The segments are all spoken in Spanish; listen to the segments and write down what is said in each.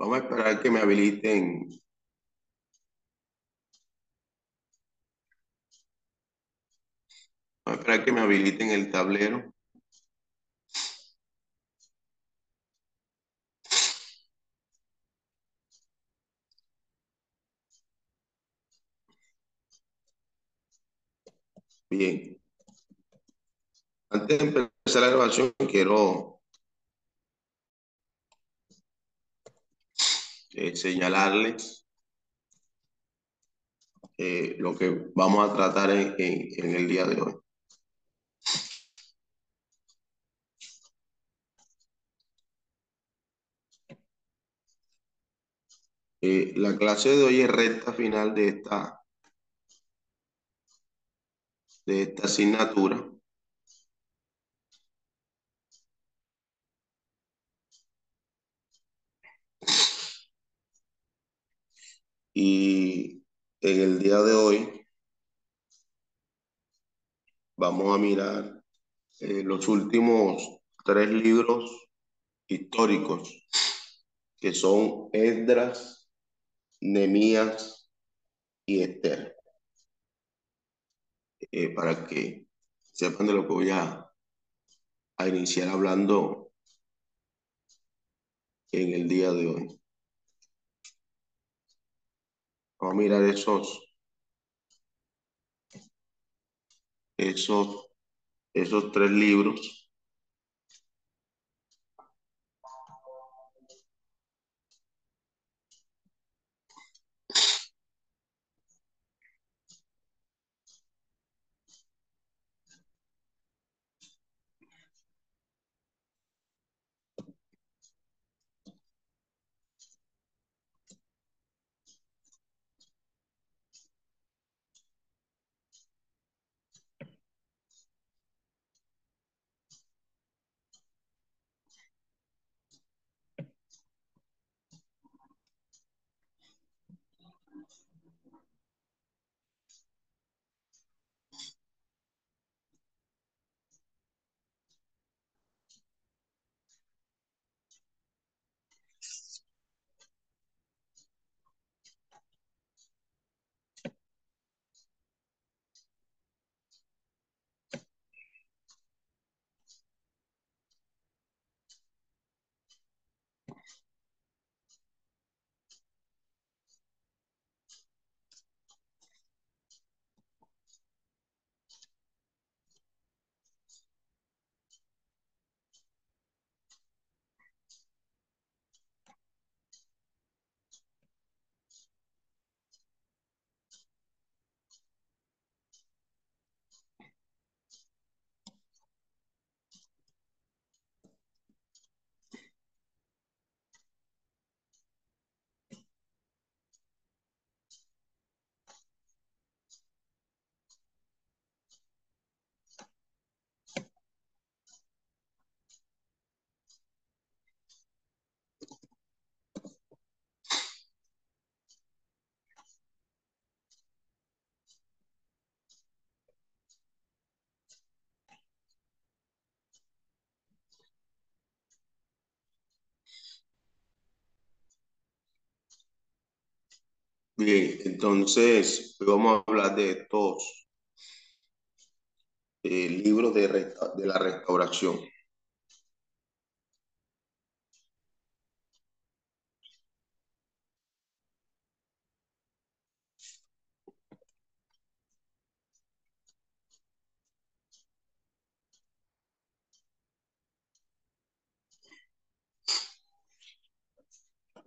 Vamos a esperar que me habiliten. Vamos a esperar que me habiliten el tablero. Bien. Antes de empezar la grabación, quiero eh, señalarles eh, lo que vamos a tratar en, el día de hoy. Eh, la clase de hoy es recta final de esta, de esta asignatura. Y en el día de hoy vamos a mirar eh, los últimos tres libros históricos que son Esdras, Nemías y Esther. Eh, para que sepan de lo que voy a, a iniciar hablando en el día de hoy. Vamos a mirar esos, esos, esos tres libros. Bien, entonces vamos a hablar de estos eh, libros de, de la restauración.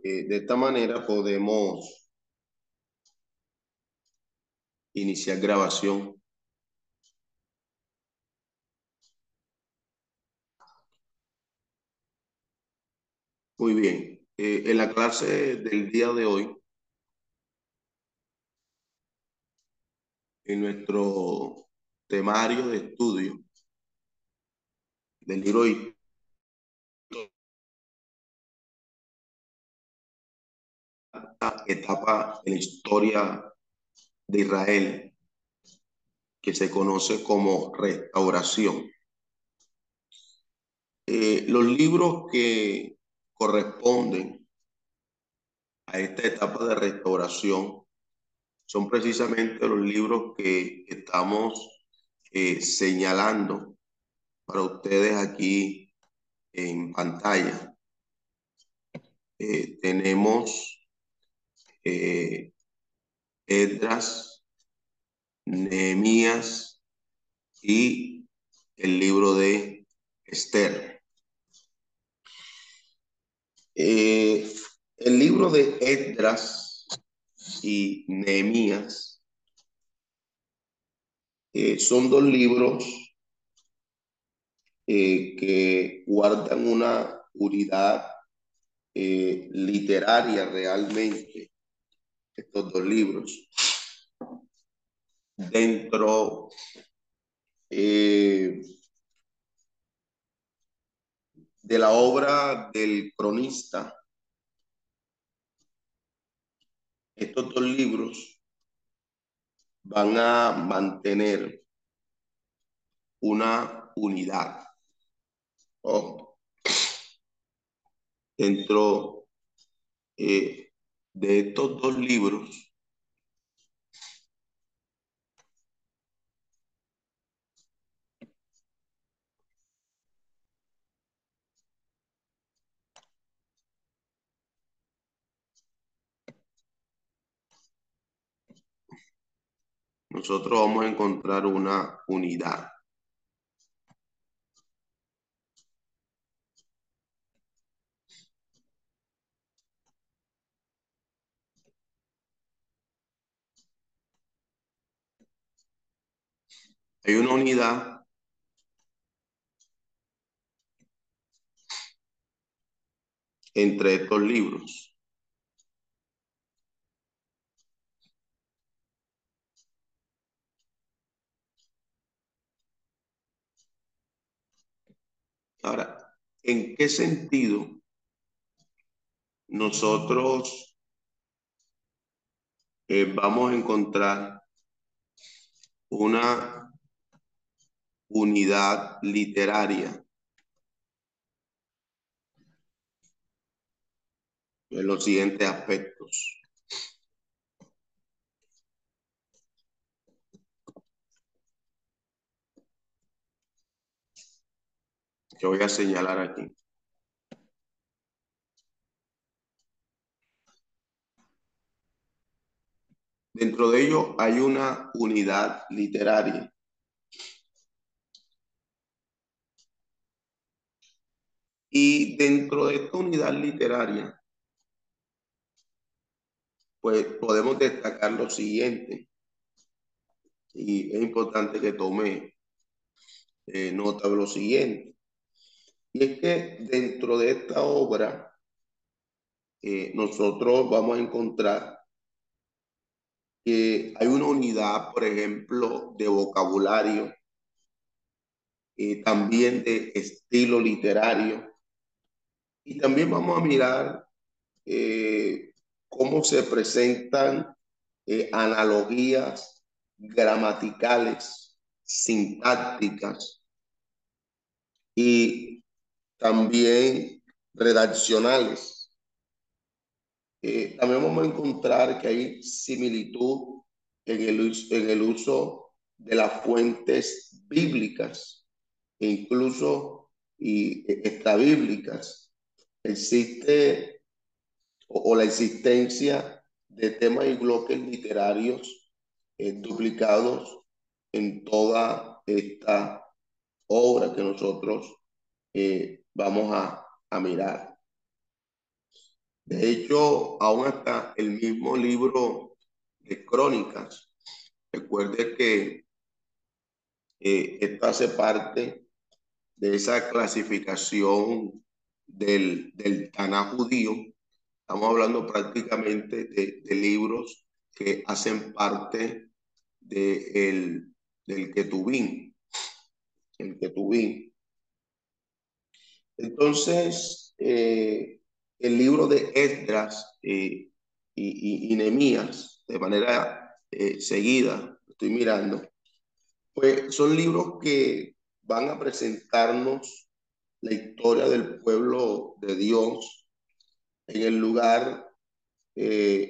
Eh, de esta manera podemos iniciar grabación. Muy bien. Eh, en la clase del día de hoy, en nuestro temario de estudio del libro etapa en la historia de Israel que se conoce como restauración. Eh, los libros que corresponden a esta etapa de restauración son precisamente los libros que estamos eh, señalando para ustedes aquí en pantalla. Eh, tenemos Edras, Nehemías y el libro de Esther. Eh, el libro de Edras y Nehemías eh, son dos libros que guardan una unidad literaria realmente estos dos libros. Dentro eh, de la obra del cronista, estos dos libros van a mantener una unidad. dentro eh, de estos dos libros nosotros vamos a encontrar una unidad. Hay una unidad entre estos libros. Ahora, ¿en qué sentido nosotros eh, vamos a encontrar una unidad literaria. En los siguientes aspectos. Que voy a señalar aquí. Dentro de ello hay una unidad literaria. Y dentro de esta unidad literaria, pues podemos destacar lo siguiente. Y es importante que tome eh, nota de lo siguiente. Y es que dentro de esta obra, eh, nosotros vamos a encontrar que hay una unidad, por ejemplo, de vocabulario, y también de estilo literario, y también vamos a mirar eh, cómo se presentan eh, analogías gramaticales, sintácticas y también redaccionales Eh, también vamos a encontrar que hay similitud en el, en el uso de las fuentes bíblicas e incluso y extrabíblicas. Existe o, la existencia de temas y bloques literarios eh, duplicados en toda esta obra que nosotros eh, vamos a, mirar. De hecho, aún hasta el mismo libro de crónicas, recuerde que eh, esto hace parte de esa clasificación del, del Taná judío. Estamos hablando prácticamente de, libros que hacen parte de el, del Ketubín. El Ketubín. Entonces, eh, el libro de Esdras eh, y, y, Nemías, de manera eh, seguida, estoy mirando, pues son libros que van a presentarnos la historia del pueblo de Dios en el lugar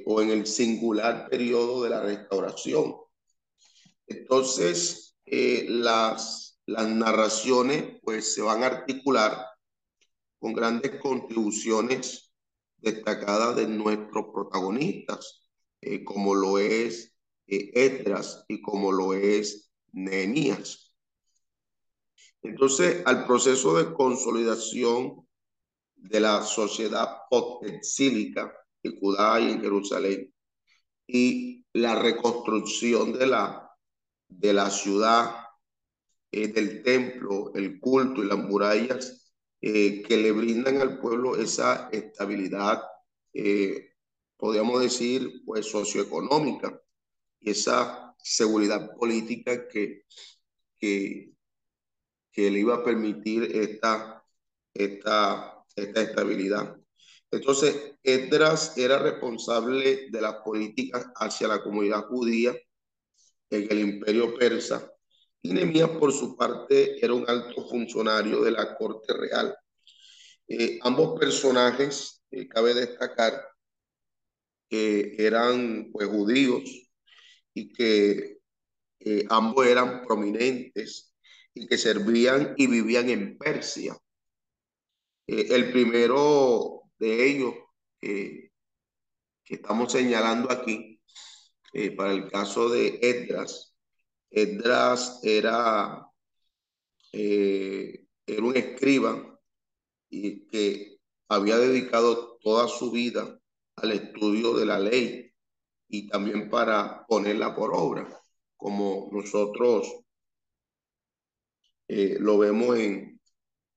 o en el singular periodo de la restauración. Entonces, las, las narraciones pues se van a articular con grandes contribuciones destacadas de nuestros protagonistas, eh, como lo es eh, Etras y como lo es Nehemías. Entonces, al proceso de consolidación de la sociedad post-exílica en Judá y en Jerusalén y la reconstrucción de la, de la ciudad, eh, del templo, el culto y las murallas eh, que le brindan al pueblo esa estabilidad, eh, podríamos decir, pues socioeconómica y esa seguridad política que, que, que le iba a permitir esta, esta, esta estabilidad. Entonces, Esdras era responsable de las políticas hacia la comunidad judía en el imperio persa y Nehemías, por su parte, era un alto funcionario de la corte real. Eh, ambos personajes, eh, cabe destacar, que eran pues, judíos y que eh, ambos eran prominentes y que servían y vivían en Persia. el primero de ellos que estamos señalando aquí, para el caso de Edras, Esdras era, eh, era un escriba y que había dedicado toda su vida al estudio de la ley y también para ponerla por obra, como nosotros eh, lo vemos en...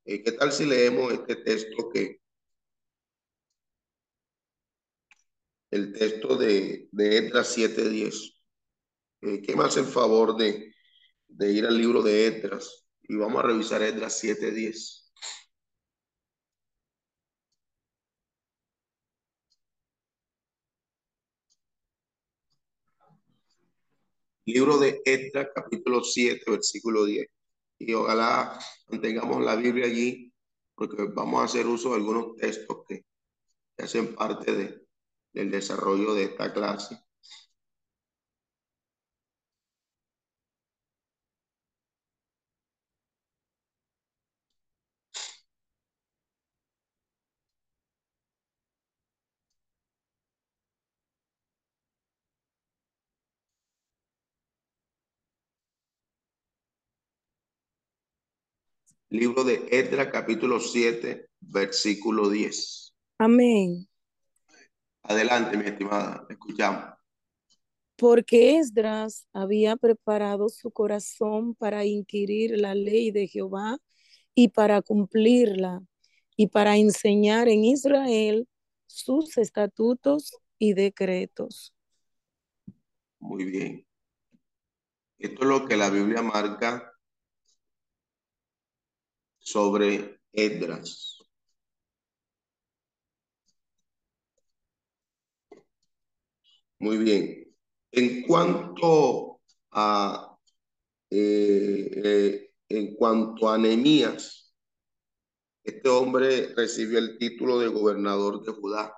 Eh, ¿Qué tal si leemos este texto que... El texto de, de Esdras 7.10. Eh, ¿Qué más el favor de, de ir al libro de Edras? Y vamos a revisar Edras 7.10. Libro de Edras, capítulo 7, versículo 10. Y ojalá mantengamos la Biblia allí, porque vamos a hacer uso de algunos textos que, que hacen parte de, del desarrollo de esta clase. Libro de Edra, capítulo 7, versículo 10. Amén. Adelante, mi estimada, escuchamos. Porque Esdras había preparado su corazón para inquirir la ley de Jehová y para cumplirla y para enseñar en Israel sus estatutos y decretos. Muy bien. Esto es lo que la Biblia marca sobre Edras. Muy bien. En cuanto a eh, eh, en cuanto a Nehemías, este hombre recibió el título de gobernador de Judá.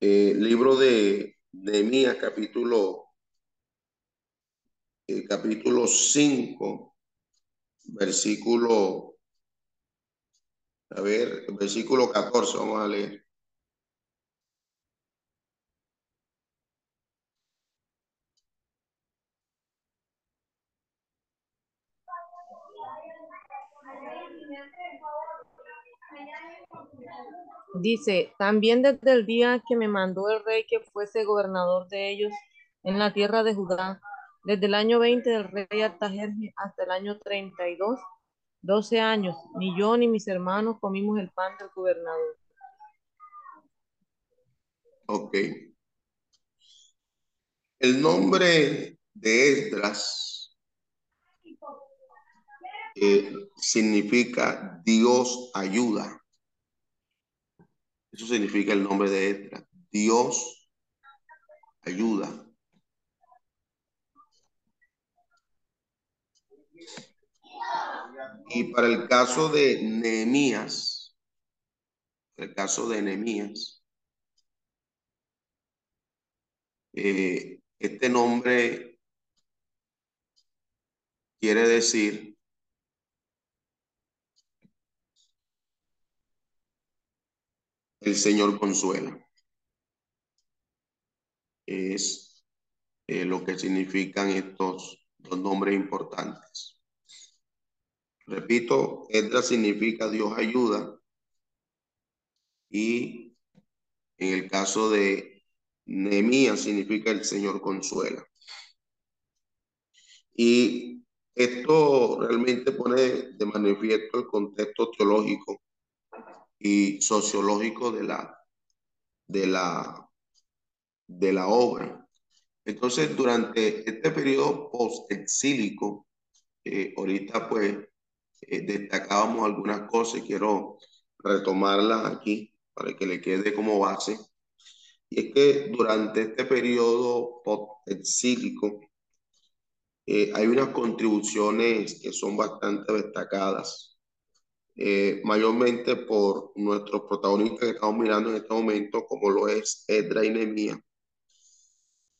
Eh, libro de Nehemías, capítulo capítulo 5, versículo, a ver, versículo 14, vamos a leer. Dice, también desde el día que me mandó el rey que fuese gobernador de ellos en la tierra de Judá, desde el año 20 del rey Artajerjes hasta el año 32, 12 años, ni yo ni mis hermanos comimos el pan del gobernador. Ok. El nombre de Esdras eh, significa Dios ayuda. Eso significa el nombre de Esdras. Dios ayuda. Y para el caso de Nehemías, el caso de Nehemías, eh, este nombre quiere decir el Señor consuela. Es eh, lo que significan estos dos nombres importantes. Repito, Edra significa Dios ayuda y en el caso de Nehemías significa el Señor consuela. Y esto realmente pone de manifiesto el contexto teológico y sociológico de la, de la, de la obra. Entonces, durante este periodo post-exílico, eh, ahorita pues eh, destacábamos algunas cosas y quiero retomarlas aquí para que le quede como base. Y es que durante este periodo post-exílico eh, hay unas contribuciones que son bastante destacadas eh, mayormente por nuestros protagonistas que estamos mirando en este momento, como lo es Edra y Nehemías.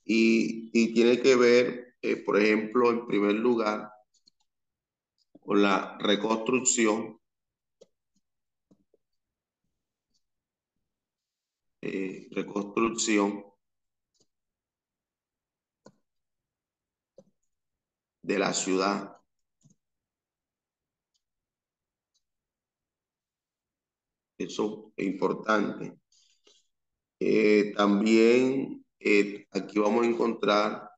Y, y, tiene que ver, eh, por ejemplo, en primer lugar, con la reconstrucción eh, reconstrucción de la ciudad Eso es importante. Eh, también eh, aquí vamos a encontrar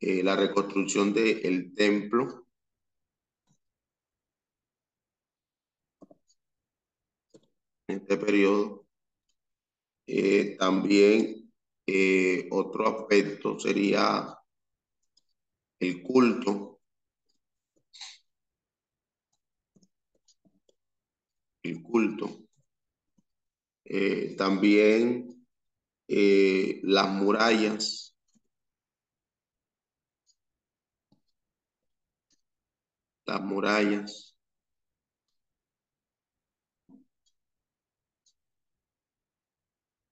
la reconstrucción del templo. En este periodo. también otro aspecto sería el culto. El culto. Eh, también eh, las murallas. Las murallas.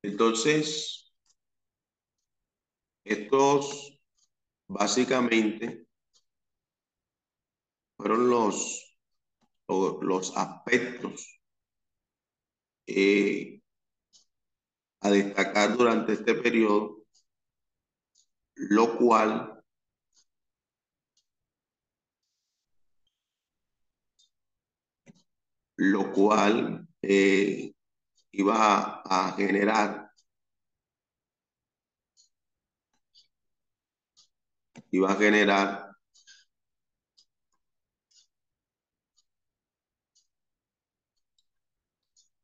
Entonces, estos básicamente fueron los, los aspectos eh, a destacar durante este periodo, lo cual lo cual eh, iba a, generar iba a generar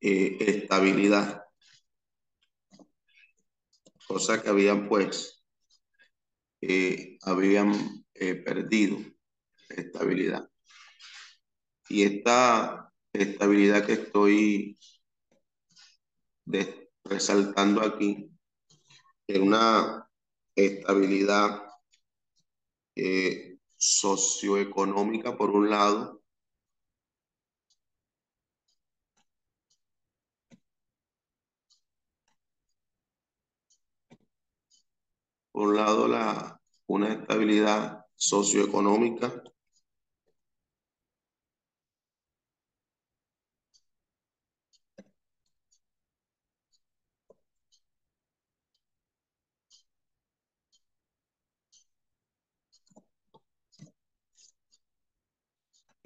eh, estabilidad cosa que habían pues, eh, habían eh, perdido estabilidad. Y esta estabilidad que estoy resaltando aquí es una estabilidad eh, socioeconómica por un lado, por un lado, la, una estabilidad socioeconómica.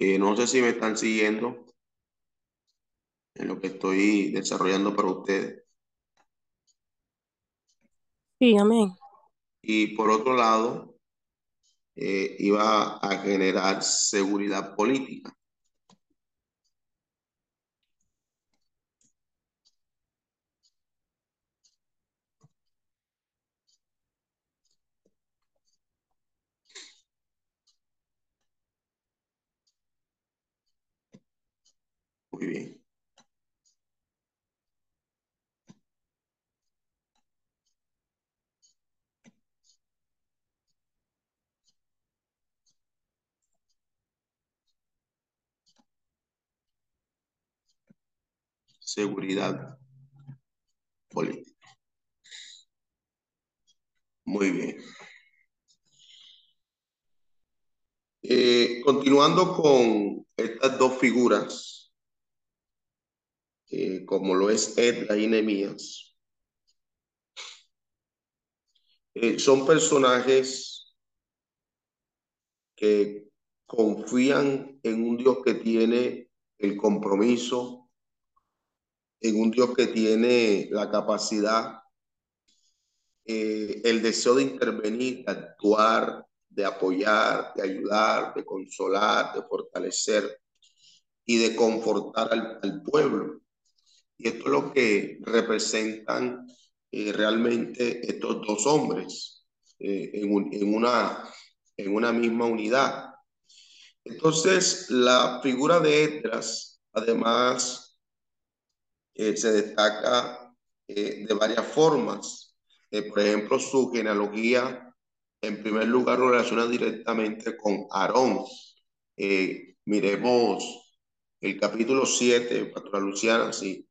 Eh, no sé si me están siguiendo en lo que estoy desarrollando para ustedes. Sí, amén. Y por otro lado, eh, iba a generar seguridad política. Muy bien. Seguridad política. Muy bien. Eh, continuando con estas dos figuras, eh, como lo es Edra y Nehemías, eh, son personajes que confían en un Dios que tiene el compromiso, en un Dios que tiene la capacidad, el deseo de intervenir, de actuar, de apoyar, de ayudar, de consolar, de fortalecer y de confortar al pueblo. Y esto es lo que representan eh, realmente estos dos hombres eh, en, un, en, una, en una misma unidad. Entonces, la figura de Edras, además, eh, se destaca de varias formas. Por ejemplo, su genealogía, en primer lugar, lo relaciona directamente con Aarón. miremos el capítulo 7, Pastora Luciana, si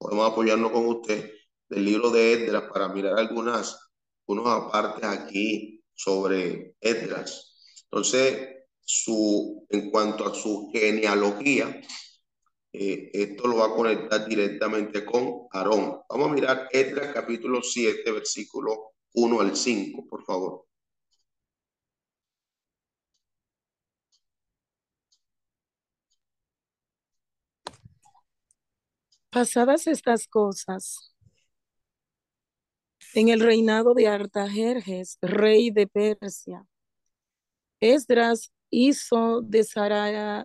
podemos apoyarnos con usted, del libro de Edras para mirar algunas, unos apartes aquí sobre Edras. Entonces, su, en cuanto a su genealogía, eh, esto lo va a conectar directamente con Aarón. Vamos a mirar Edras capítulo 7, versículo 1 al 5, por favor. Pasadas estas cosas, en el reinado de Artajerjes, rey de Persia, Esdras hizo de Saraya,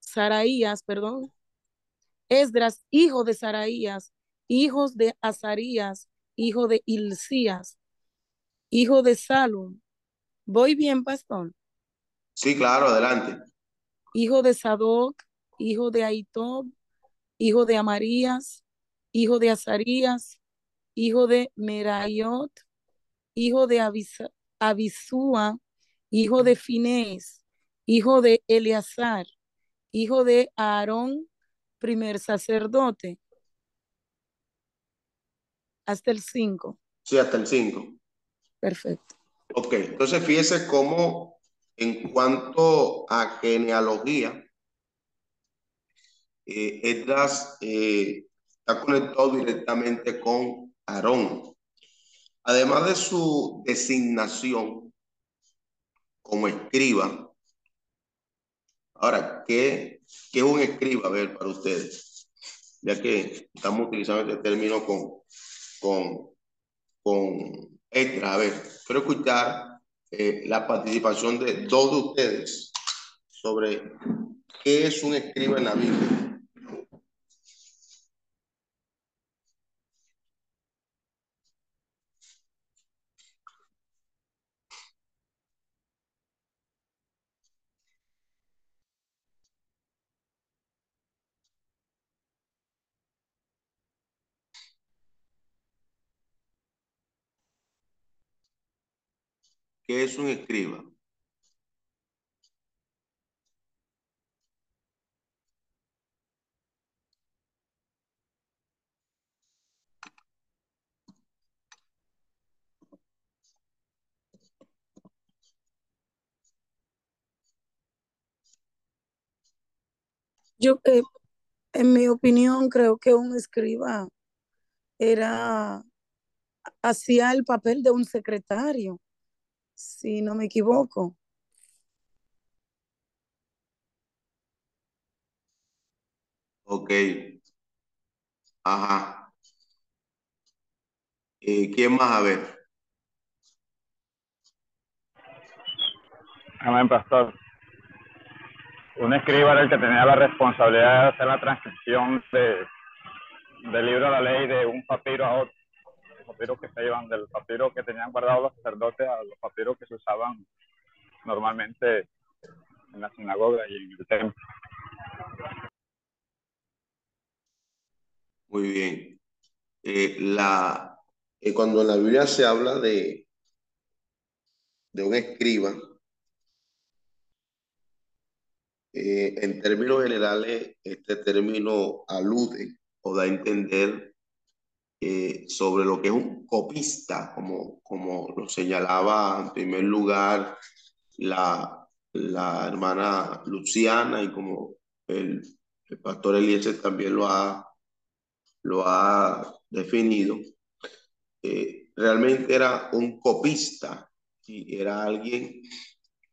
Saraías, perdón, Esdras, hijo de Saraías, hijos de Azarías, hijo de Hilcías, hijo de Salum. ¿Voy bien, pastor? Sí, claro, adelante. Hijo de Sadoc, hijo de Aitob, hijo de Amarías, hijo de Azarías, hijo de Merayot, hijo de Abisúa, hijo de Finés, hijo de Eleazar, hijo de Aarón, primer sacerdote. Hasta el 5. Sí, hasta el 5. Perfecto. Ok, entonces fíjese cómo en cuanto a genealogía, eh, Edras eh, está conectado directamente con Aarón. Además de su designación como escriba, ahora, ¿qué, es un escriba? A ver, para ustedes, ya que estamos utilizando este término con, con, con. A ver, quiero escuchar eh, la participación de dos de ustedes sobre qué es un escriba en la Biblia. ¿Qué es un escriba? Yo, eh, en mi opinión, creo que un escriba era hacía el papel de un secretario si no me equivoco. Ok. Ajá. Eh, ¿Quién más? A ver. Amén, pastor. Un escriba era el que tenía la responsabilidad de hacer la transcripción de, del libro de la ley de un papiro a otro. Papiros que se iban del papiro que tenían guardado los sacerdotes a los papiros que se usaban normalmente en la sinagoga y en el templo. Muy bien. Eh, la, eh, cuando en la Biblia se habla de, de un escriba, eh, en términos generales, este término alude o da a entender eh, sobre lo que es un copista, como, como lo señalaba en primer lugar la, la hermana Luciana y como el, pastor Eliezer también lo ha, lo ha definido. Eh, realmente era un copista y era alguien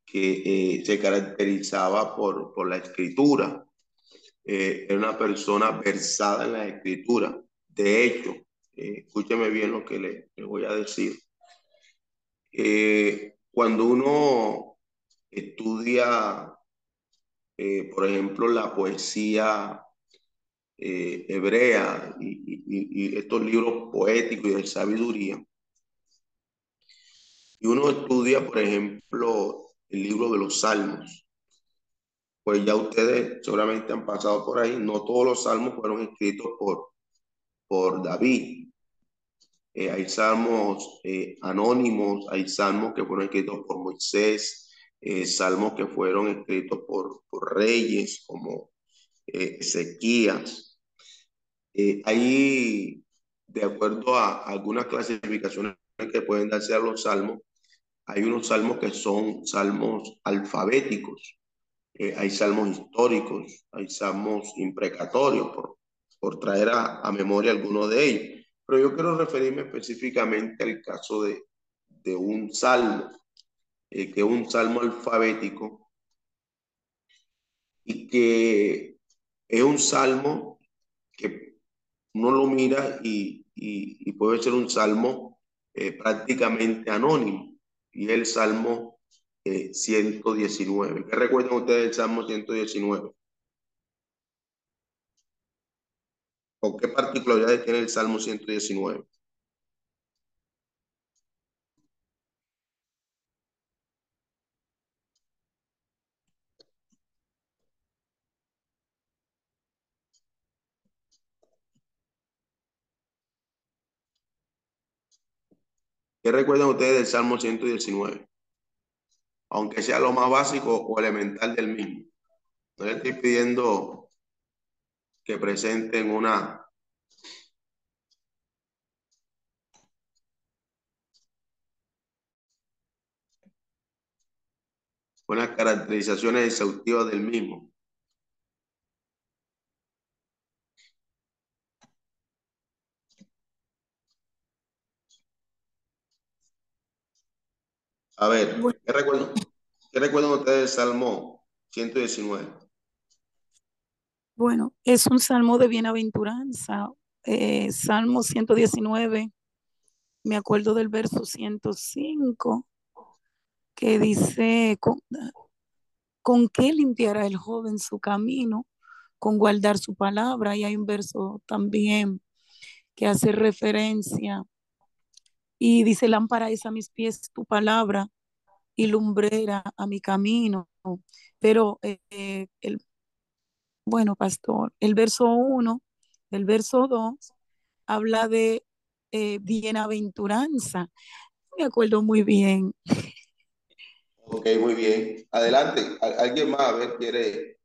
que eh, se caracterizaba por, por la escritura. Era una persona versada en la escritura. De hecho, eh, escúcheme bien lo que le, voy a decir. Eh, cuando uno estudia, eh, por ejemplo, la poesía hebrea y, estos libros poéticos y de sabiduría, y uno estudia, por ejemplo, el libro de los salmos, pues ya ustedes seguramente han pasado por ahí, no todos los salmos fueron escritos por, por David. Eh, hay salmos eh, anónimos, hay salmos que fueron escritos por Moisés, eh, salmos que fueron escritos por, por reyes como Ezequías. ahí, de acuerdo a algunas clasificaciones que pueden darse a los salmos, hay unos salmos que son salmos alfabéticos, eh, hay salmos históricos, hay salmos imprecatorios, por, por traer a, a memoria algunos de ellos. Pero yo quiero referirme específicamente al caso de, de un salmo, eh, que es un salmo alfabético y que es un salmo que uno lo mira y, puede ser un salmo eh, prácticamente anónimo y es el Salmo eh, 119. ¿Qué recuerdan ustedes del Salmo 119? ¿O qué particularidades tiene el Salmo 119? ¿Qué recuerdan ustedes del Salmo 119? Aunque sea lo más básico o elemental del mismo. No le estoy pidiendo que presenten una unas caracterizaciones exhaustivas del mismo. A ver, ¿qué recuerdan, ¿qué recuerdan ustedes del Salmo 119? Bueno, es un salmo de bienaventuranza. Eh, salmo 119, me acuerdo del verso 105, que dice, con, ¿con qué limpiará el joven su camino? Con guardar su palabra. Y hay un verso también que hace referencia y dice, lámpara es a mis pies tu palabra y lumbrera a mi camino. Pero eh, el, bueno, pastor, el verso 1, el verso 2 habla de eh, bienaventuranza. Me acuerdo muy bien. Ok, muy bien. Adelante. ¿Alguien más a ver quiere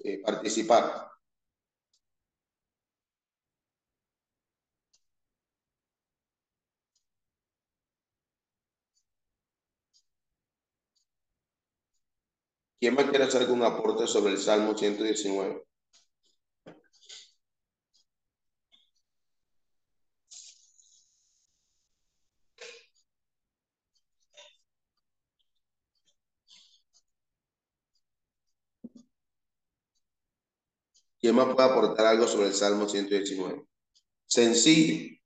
eh, participar? ¿Quién más quiere hacer algún aporte sobre el Salmo 119? ¿Quién más puede aportar algo sobre el Salmo 119? Sencillo.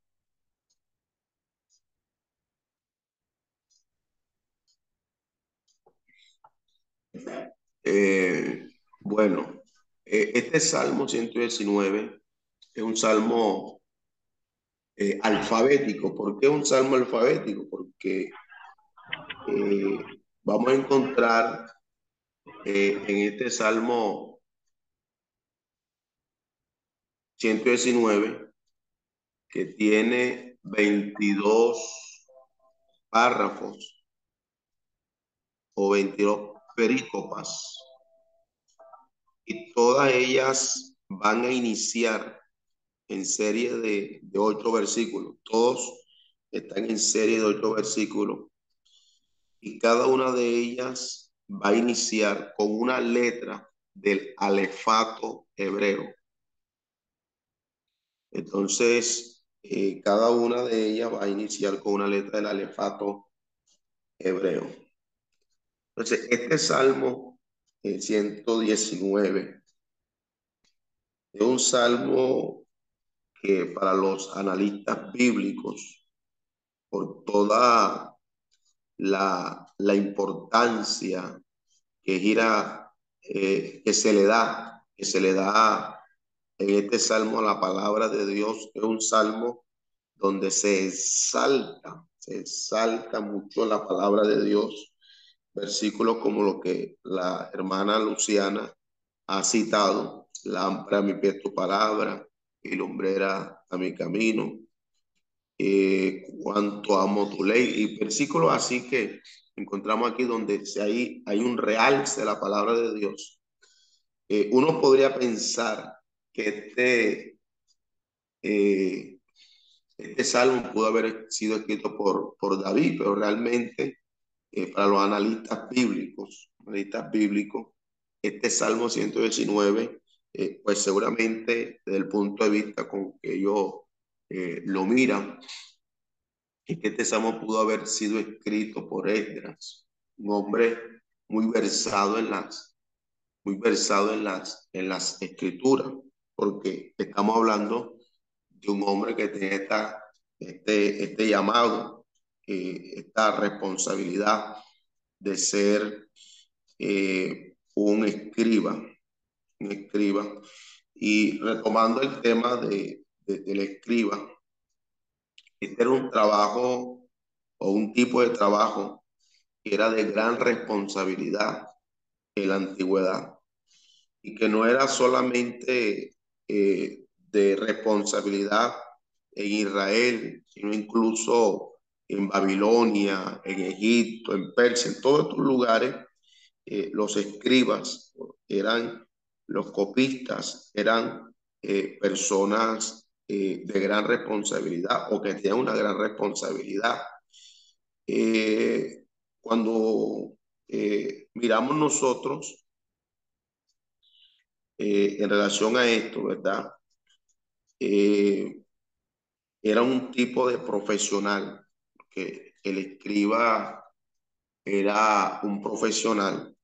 Bueno, eh, este Salmo 119 es un salmo eh, alfabético. ¿Por qué un salmo alfabético? Porque vamos a encontrar en este salmo 119 que tiene 22 párrafos o 22 perícopas y todas ellas van a iniciar en serie de, de ocho versículos. Todos están en serie de ocho versículos y cada una de ellas va a iniciar con una letra del alefato hebreo. Entonces, eh, cada una de ellas va a iniciar con una letra del alefato hebreo. Entonces, este salmo, el 119, es un salmo que para los analistas bíblicos, por toda la, la importancia que gira, eh, que se le da, que se le da en este salmo a la palabra de Dios, es un salmo donde se exalta, se exalta mucho la palabra de Dios versículos como lo que la hermana Luciana ha citado, lámpara a mi pie tu palabra y lumbrera a mi camino, eh, cuánto amo tu ley, y versículos así que encontramos aquí donde hay, hay un realce de la palabra de Dios. Eh, uno podría pensar que este, eh, este salmo pudo haber sido escrito por, por David, pero realmente eh, para los analistas bíblicos, analistas bíblicos, este Salmo 119, eh, pues seguramente desde el punto de vista con que ellos eh, lo miran, es que este Salmo pudo haber sido escrito por Esdras, un hombre muy versado en las, muy versado en las, en las escrituras, porque estamos hablando de un hombre que tiene esta, este, este llamado esta responsabilidad de ser eh, un escriba, un escriba. Y retomando el tema de, del escriba, este era un trabajo o un tipo de trabajo que era de gran responsabilidad en la antigüedad y que no era solamente eh, de responsabilidad en Israel, sino incluso en Babilonia, en Egipto, en Persia, en todos estos lugares, eh, los escribas eran, los copistas eran eh, personas eh, de gran responsabilidad o que tenían una gran responsabilidad. cuando miramos nosotros en relación a esto, ¿verdad? era un tipo de profesional el escriba era un profesional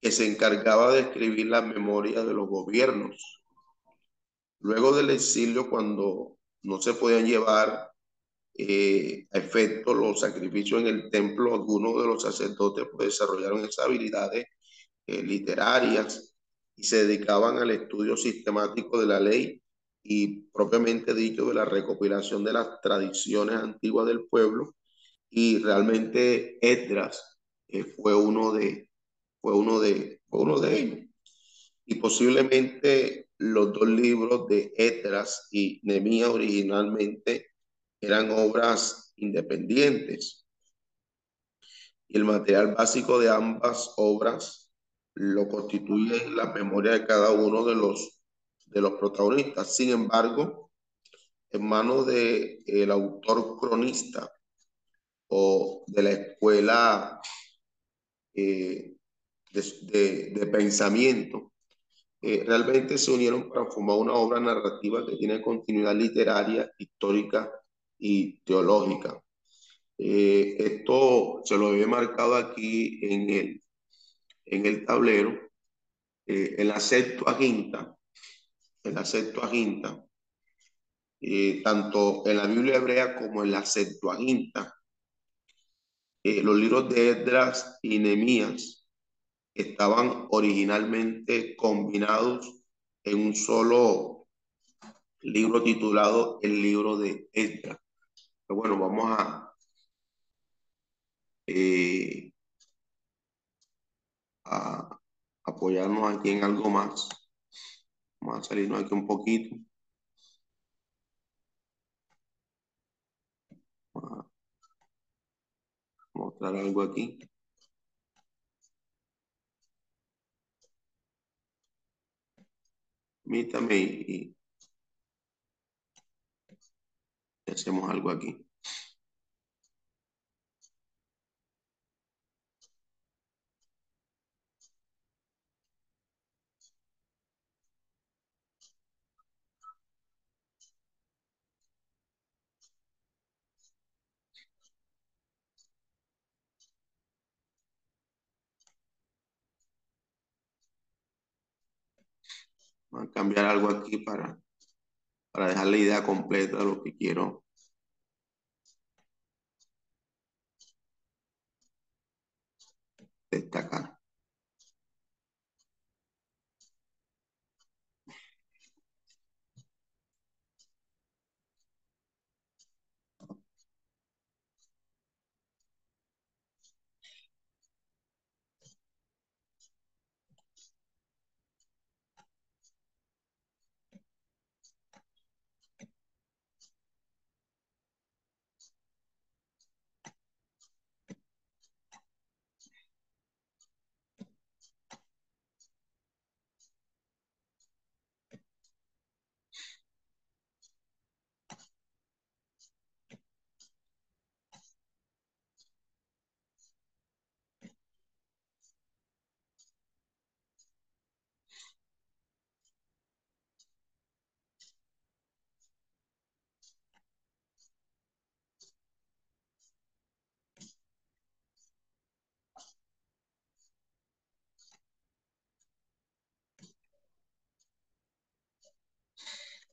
que se encargaba de escribir la memoria de los gobiernos. Luego del exilio, cuando no se podían llevar eh, a efecto los sacrificios en el templo, algunos de los sacerdotes pues, desarrollaron esas habilidades eh, literarias y se dedicaban al estudio sistemático de la ley y propiamente dicho de la recopilación de las tradiciones antiguas del pueblo. Y realmente Esdras eh, fue uno de fue uno de uno de ellos. Y posiblemente los dos libros de Esdras y Nehemías originalmente eran obras independientes. Y el material básico de ambas obras lo constituye la memoria de cada uno de los de los protagonistas. Sin embargo, en manos de el autor cronista o de la escuela eh, de, pensamiento, eh, realmente se unieron para formar una obra narrativa que tiene continuidad literaria, histórica y teológica. Eh, esto se lo había marcado aquí en el, en el tablero en la Septuaginta, en la Septuaginta, eh, tanto en la Biblia hebrea como en la Septuaginta, eh, los libros de Esdras y Nehemías estaban originalmente combinados en un solo libro titulado el libro de Esdras. Pero bueno, vamos a, eh, a apoyarnos aquí en algo más. Vamos a salirnos aquí un poquito. Vamos a mostrar algo aquí. Permítame y, y hacemos algo aquí. A cambiar algo aquí para, para dejar la idea completa de lo que quiero. destacar.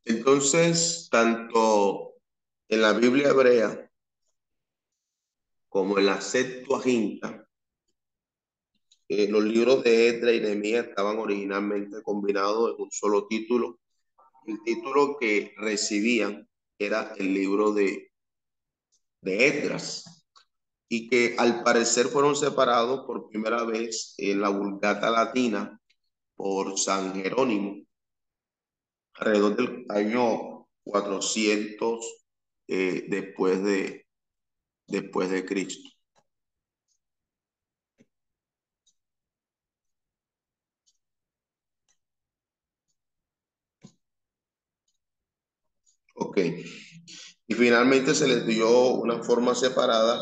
Entonces, tanto en la Biblia hebrea como en la Septuaginta, eh, los libros de Esdras y Nehemías estaban originalmente combinados en un solo título. El título que recibían era el libro de, de Esdras y que al parecer fueron separados por primera vez en la Vulgata Latina por San Jerónimo alrededor del año 400 eh, después, de, después de Cristo. Ok. Y finalmente se les dio una forma separada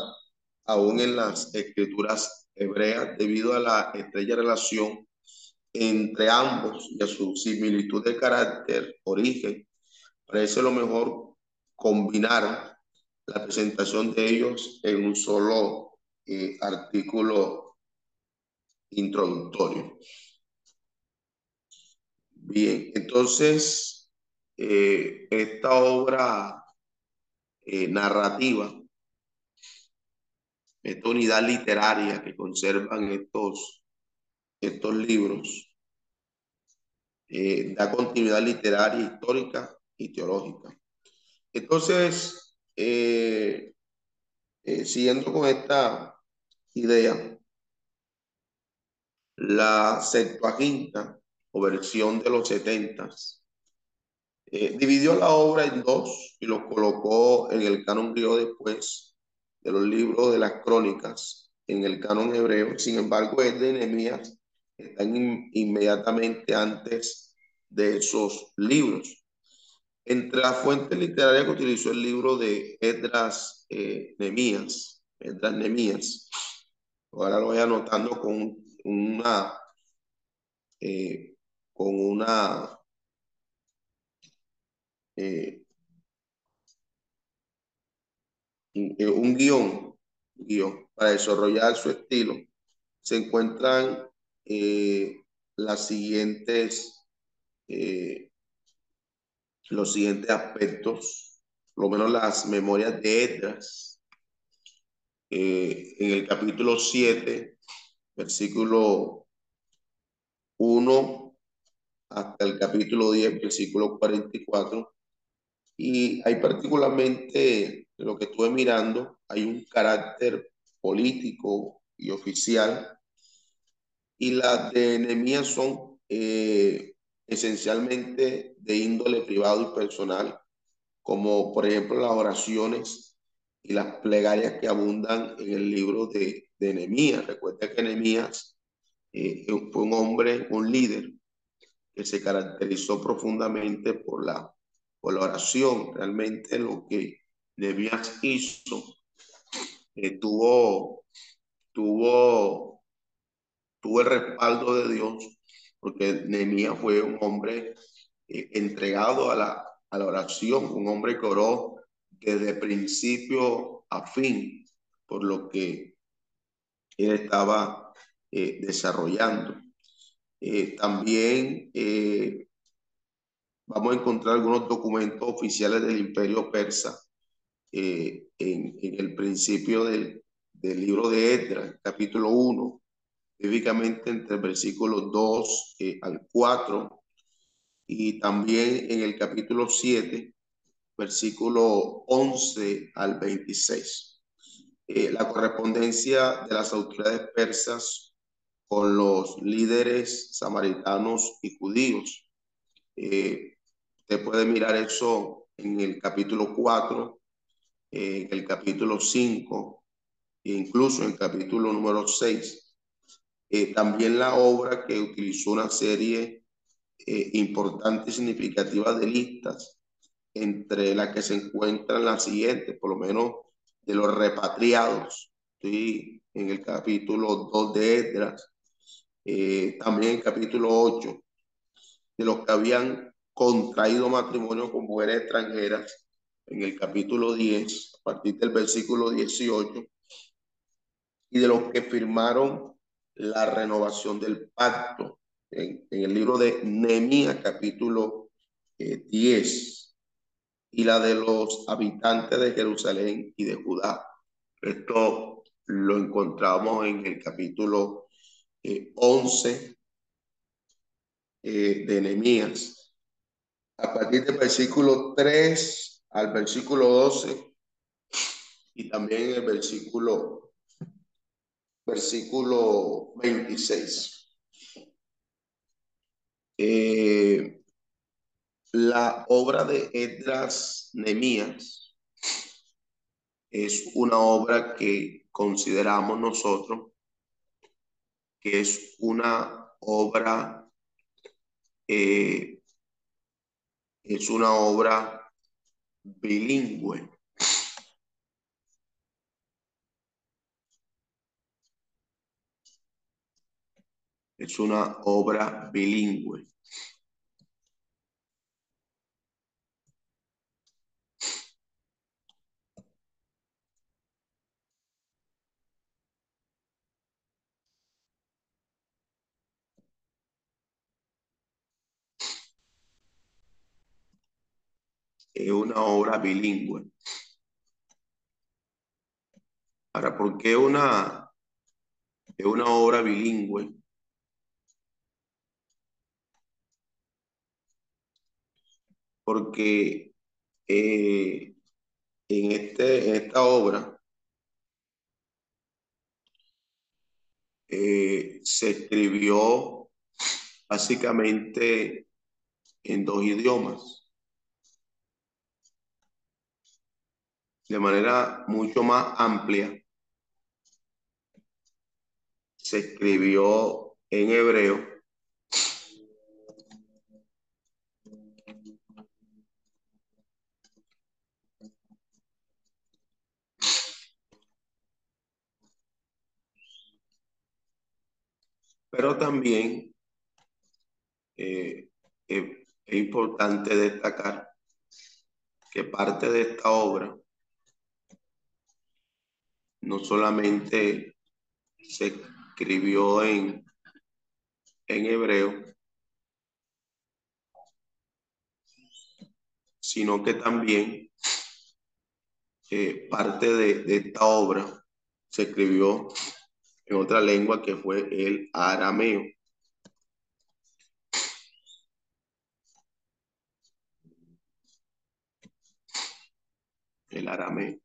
aún en las escrituras hebreas debido a la estrecha relación entre ambos y a su similitud de carácter, origen, parece lo mejor combinar la presentación de ellos en un solo eh, artículo introductorio. Bien, entonces, eh, esta obra eh, narrativa, esta unidad literaria que conservan estos, estos libros, da continuidad literaria, histórica y teológica. Entonces, eh, eh, siguiendo con esta idea, la Septuaginta o versión de los setentas eh, dividió la obra en dos y lo colocó en el canon griego después de los libros de las crónicas en el canon hebreo. Sin embargo, es de Nehemías están inmediatamente antes de esos libros. Entre las fuentes literarias que utilizó el libro de Edras eh, Nemías, Edras Nemías, ahora lo voy anotando con una, eh, con una, eh, eh, un guion, guion para desarrollar su estilo. Se encuentran las siguientes, eh, los siguientes aspectos, por lo menos las memorias de Edras. Eh, en el capítulo 7, versículo 1 hasta el capítulo 10, versículo 44. Y hay particularmente, lo que estuve mirando, hay un carácter político y oficial y las de Nehemías son eh, esencialmente de índole privado y personal, como por ejemplo las oraciones y las plegarias que abundan en el libro de, de Nehemías. Recuerda que Nehemías eh, fue un hombre, un líder, que se caracterizó profundamente por la, por la oración. Realmente lo que Nehemías hizo eh, tuvo, tuvo tuvo el respaldo de Dios, porque Nehemías fue un hombre eh, entregado a la, a la oración, un hombre que oró desde principio a fin, por lo que él estaba eh, desarrollando. Eh, también vamos a encontrar algunos documentos oficiales del imperio persa en, el principio del, del libro de Edra, capítulo 1, específicamente entre el versículo 2 eh, al 4 y también en el capítulo 7, versículo 11 al 26. Eh, la correspondencia de las autoridades persas con los líderes samaritanos y judíos. Eh, usted puede mirar eso en el capítulo 4, en el capítulo 5, e incluso en el capítulo número 6 eh, también la obra que utilizó una serie eh, importante y significativa de listas, entre las que se encuentran las siguientes, por lo menos de los repatriados, ¿sí? en el capítulo 2 de Edras, eh, también el capítulo 8, de los que habían contraído matrimonio con mujeres extranjeras, en el capítulo 10, a partir del versículo 18, y de los que firmaron la renovación del pacto en, el libro de Nehemías capítulo 10 eh, y la de los habitantes de Jerusalén y de Judá. Esto lo encontramos en el capítulo 11 eh, eh, de Nehemías. A partir del versículo 3 al versículo 12 y también el versículo versículo 26. Eh, la obra de Edras Nemías es una obra que consideramos nosotros que es una obra eh, es una obra bilingüe Es una obra bilingüe. es una obra bilingüe. Ahora, ¿por qué una, es una obra bilingüe? Porque eh, en, este, en esta obra eh, se escribió básicamente en dos idiomas, de manera mucho más amplia. Se escribió en hebreo Pero también eh, es importante destacar que parte de esta obra no solamente se escribió en, en hebreo, sino que también eh, parte de, de esta obra se escribió en otra lengua que fue el arameo. El arameo.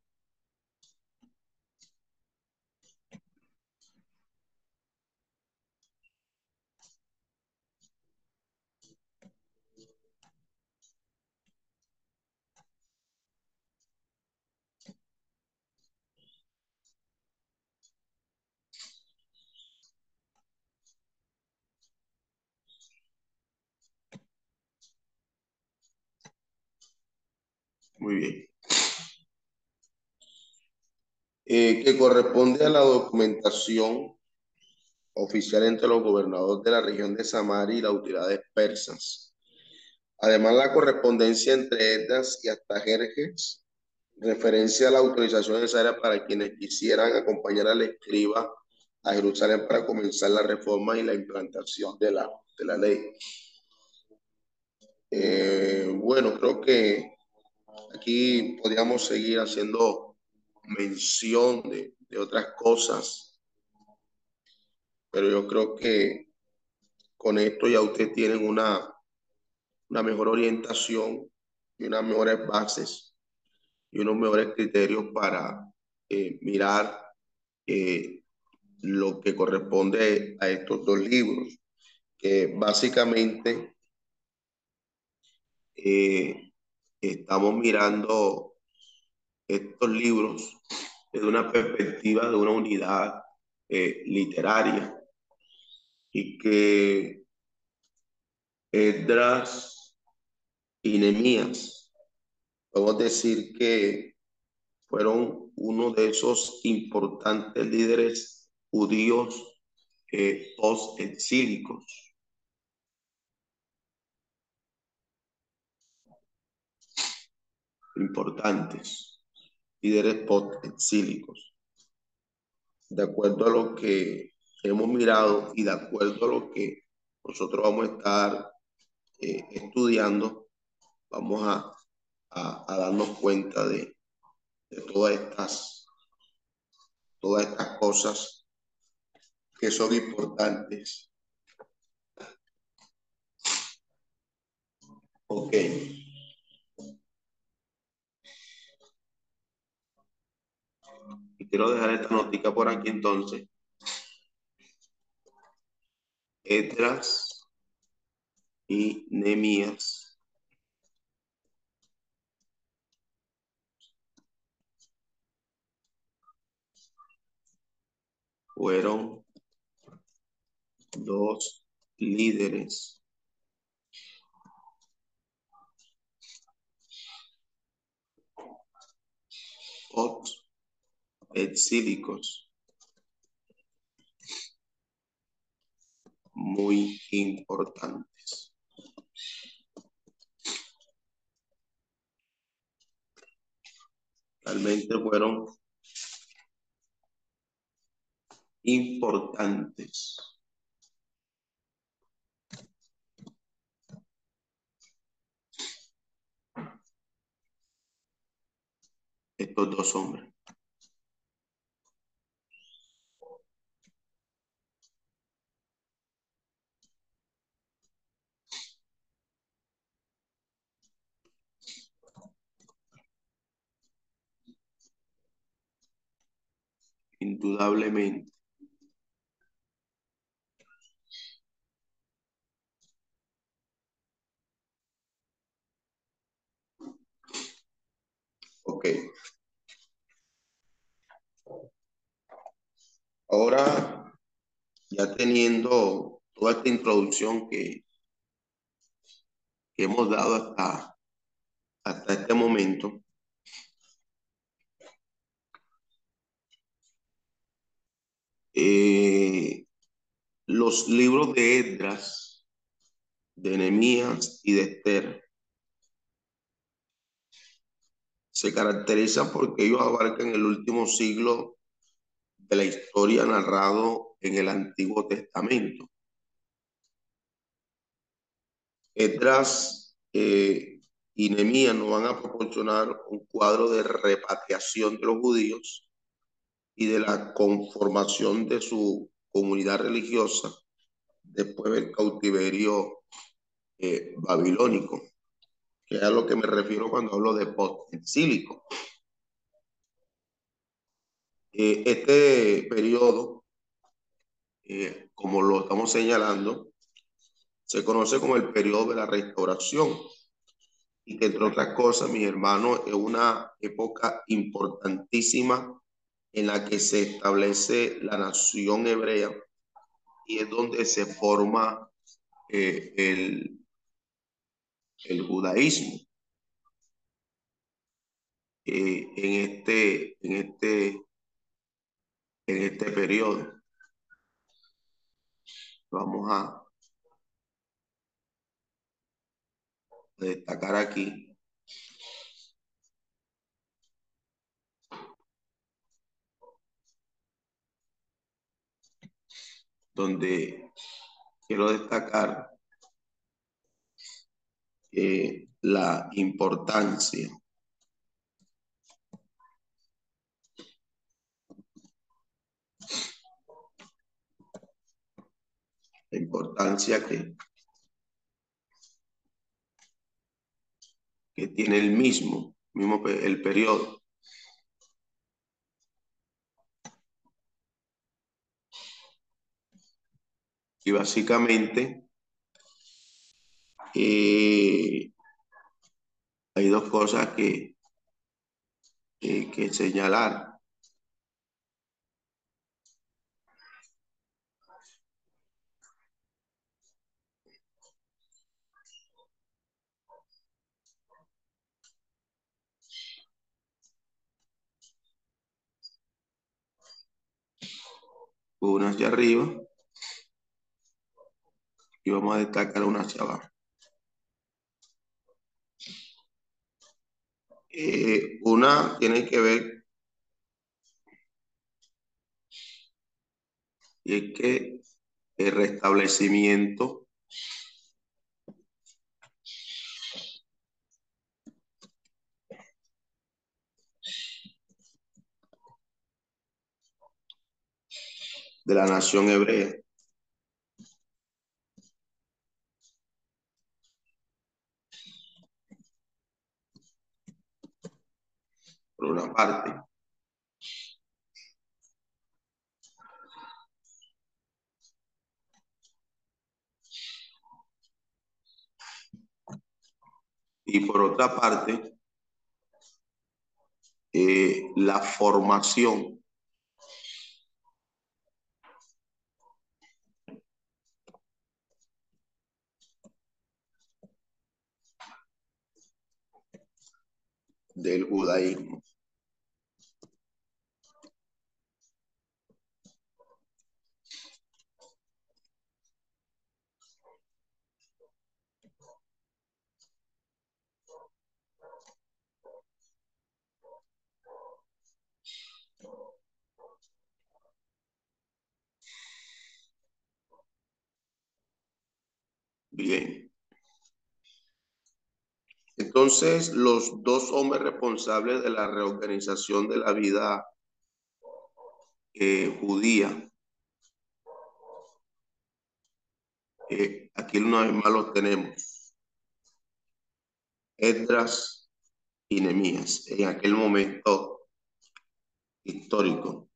Muy bien. Eh, que corresponde a la documentación oficial entre los gobernadores de la región de Samaria y las autoridades persas. Además, la correspondencia entre Eddas y Astajerjes, referencia a la autorización necesaria para quienes quisieran acompañar al escriba a Jerusalén para comenzar la reforma y la implantación de la, de la ley. Eh, bueno, creo que aquí podríamos seguir haciendo mención de, otras cosas, pero yo creo que con esto ya ustedes tienen una, una mejor orientación y unas mejores bases y unos mejores criterios para eh, mirar eh, lo que corresponde a estos dos libros, que básicamente eh, estamos mirando estos libros desde una perspectiva de una unidad eh, literaria y que Edras y Nemías, podemos decir que fueron uno de esos importantes líderes judíos eh, post-exílicos. Importantes, líderes post-exílicos. De acuerdo a lo que hemos mirado y de acuerdo a lo que nosotros vamos a estar eh, estudiando, vamos a, a, a darnos cuenta de, de todas estas, todas estas cosas que son importantes. Ok. Quiero dejar esta notica por aquí entonces. Etras y Nemías. Fueron dos líderes exílicos muy importantes. Realmente fueron importantes. Estos dos hombres. Indudablemente. Ok. Ahora, ya teniendo toda esta introducción que, que hemos dado hasta, hasta este momento, eh, los libros de Edras, de Nehemías y de Esther se caracterizan porque ellos abarcan el último siglo de la historia narrado en el Antiguo Testamento. Esdras eh, y Nehemías nos van a proporcionar un cuadro de repatriación de los judíos y de la conformación de su comunidad religiosa después del cautiverio eh, babilónico, que es a lo que me refiero cuando hablo de post-exílico. Eh, este periodo, eh, como lo estamos señalando, se conoce como el periodo de la restauración y que entre otras cosas, mis hermanos, es una época importantísima en la que se establece la nación hebrea y es donde se forma eh, el, el judaísmo. Eh, en este, en este, en este periodo. Vamos a destacar aquí donde quiero destacar eh, la importancia la importancia que, que tiene el mismo, mismo el periodo. Y básicamente eh, hay dos cosas que, que, que señalar. una hacia arriba y vamos a destacar una abajo. Eh, una tiene que ver y es que el restablecimiento de la nación hebrea. Por una parte. Y por otra parte, eh, la formación del judaísmo. Entonces, los dos hombres responsables de la reorganización de la vida eh, judía, eh, aquí una vez más los tenemos, Edras y Nemías, en aquel momento histórico.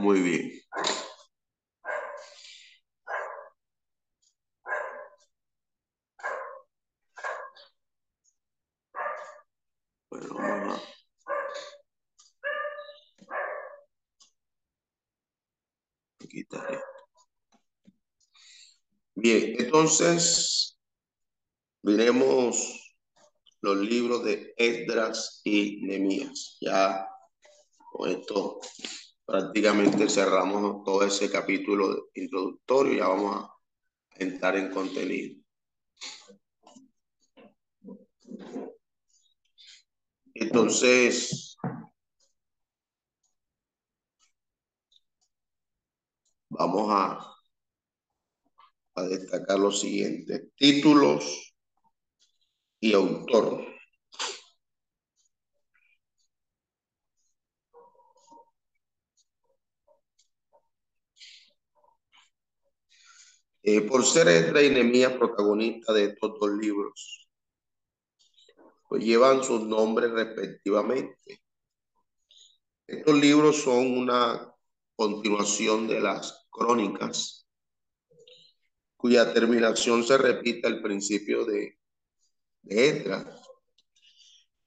Muy bien. Bueno, esto. Bien, entonces veremos los libros de Esdras y Nemías. Ya con esto prácticamente cerramos todo ese capítulo introductorio. Ya vamos a entrar en contenido. Entonces, vamos a, a destacar los siguientes títulos y autor. Eh, por ser Esdras y Nehemías protagonista de estos dos libros, pues llevan sus nombres respectivamente. Estos libros son una continuación de las crónicas, cuya terminación se repite al principio de, de.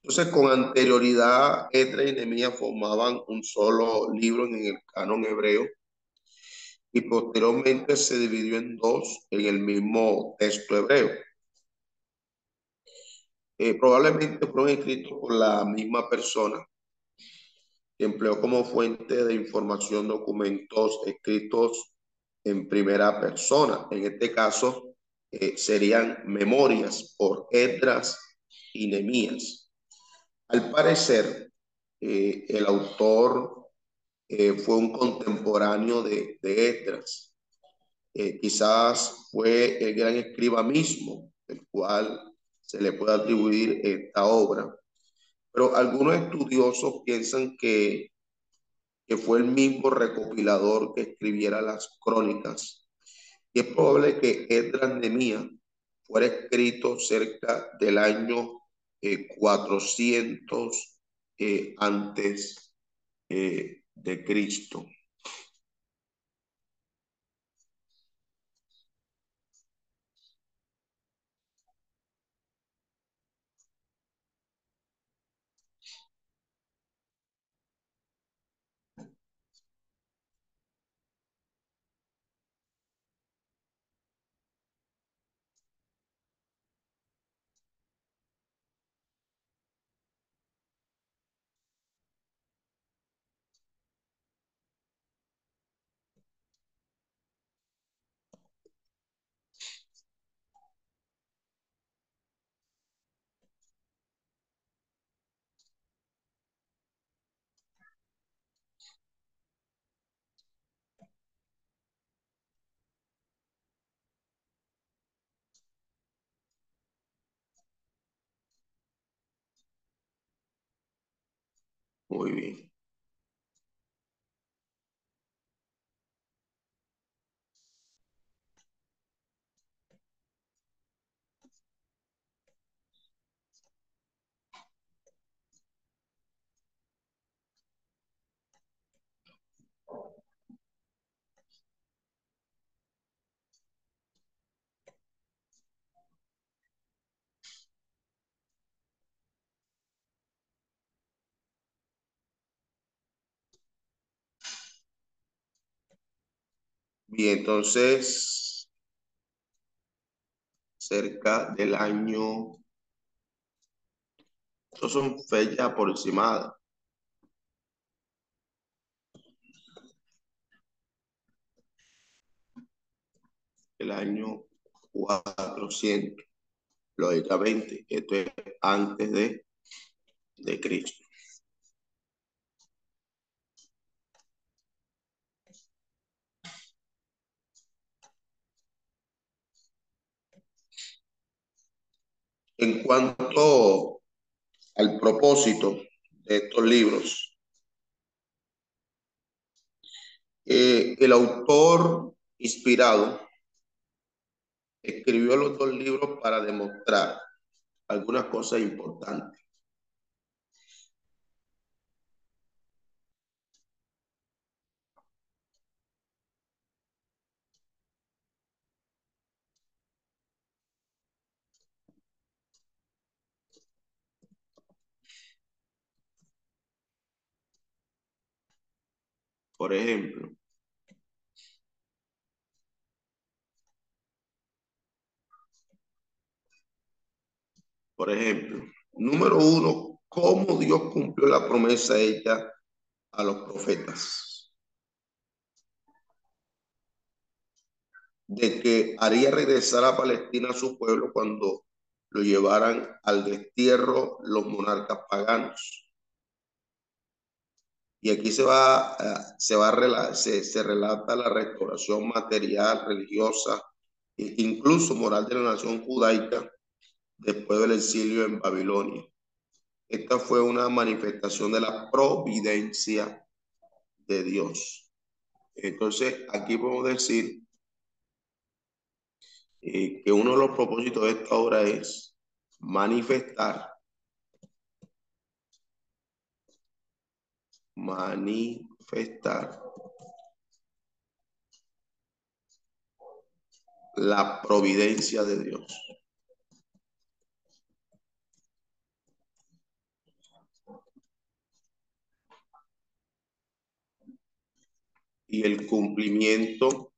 Entonces, con anterioridad, Esdras y Nehemías formaban un solo libro en el canon hebreo y posteriormente se dividió en dos en el mismo texto hebreo. Eh, probablemente fueron escritos por la misma persona que empleó como fuente de información documentos escritos en primera persona. En este caso, eh, serían memorias por Edras y Nemías. Al parecer, eh, el autor eh, fue un contemporáneo de, de. Eh, quizás fue el gran escriba mismo, el cual se le puede atribuir esta obra. Pero algunos estudiosos piensan que, que fue el mismo recopilador que escribiera las crónicas. Y es probable que Esdras Nemía fuera escrito cerca del año 400 eh, antes de Cristo. Muy bien. Bien, entonces, cerca del año, estos son fechas aproximadas. El año 400, lógicamente, esto es antes de, de Cristo. En cuanto al propósito de estos libros, eh, el autor inspirado escribió los dos libros para demostrar algunas cosas importantes. Por ejemplo, por ejemplo, número uno, cómo Dios cumplió la promesa hecha a los profetas de que haría regresar a Palestina a su pueblo cuando lo llevaran al destierro los monarcas paganos. Y aquí se va, eh, se, va se, se relata la restauración material, religiosa e incluso moral de la nación judaica después del exilio en Babilonia. Esta fue una manifestación de la providencia de Dios. Entonces, aquí podemos decir eh, que uno de los propósitos de esta obra es manifestar manifestar la providencia de Dios. Y el cumplimiento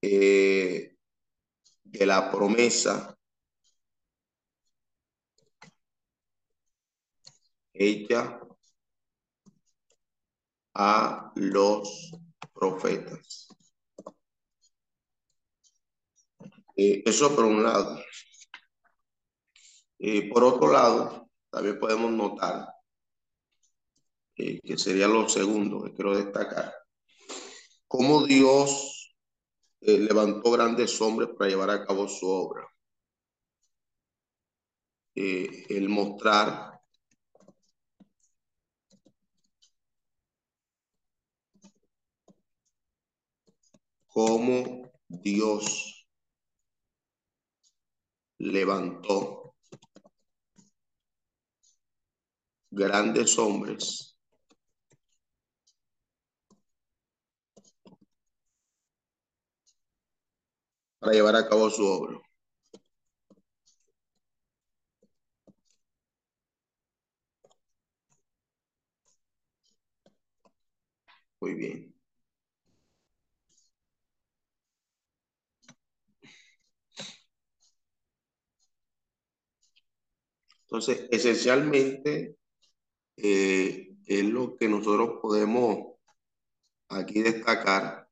eh, de la promesa hecha a los profetas. Eh, eso por un lado. Eh, por otro lado, también podemos notar eh, que sería lo segundo que quiero destacar, cómo Dios levantó grandes hombres para llevar a cabo su obra. el mostrar cómo Dios levantó grandes hombres para llevar a cabo su obra. Muy bien. Entonces, esencialmente, eh, es lo que nosotros podemos aquí destacar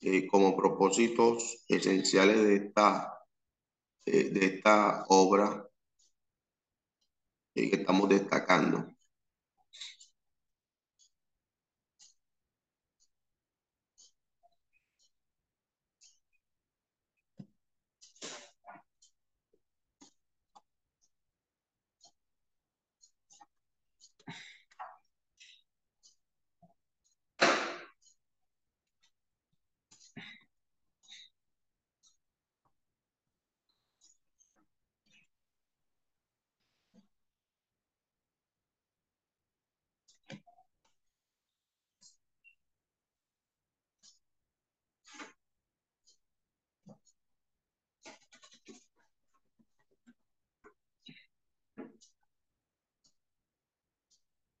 eh, como propósitos esenciales de esta, eh, de esta obra que estamos destacando.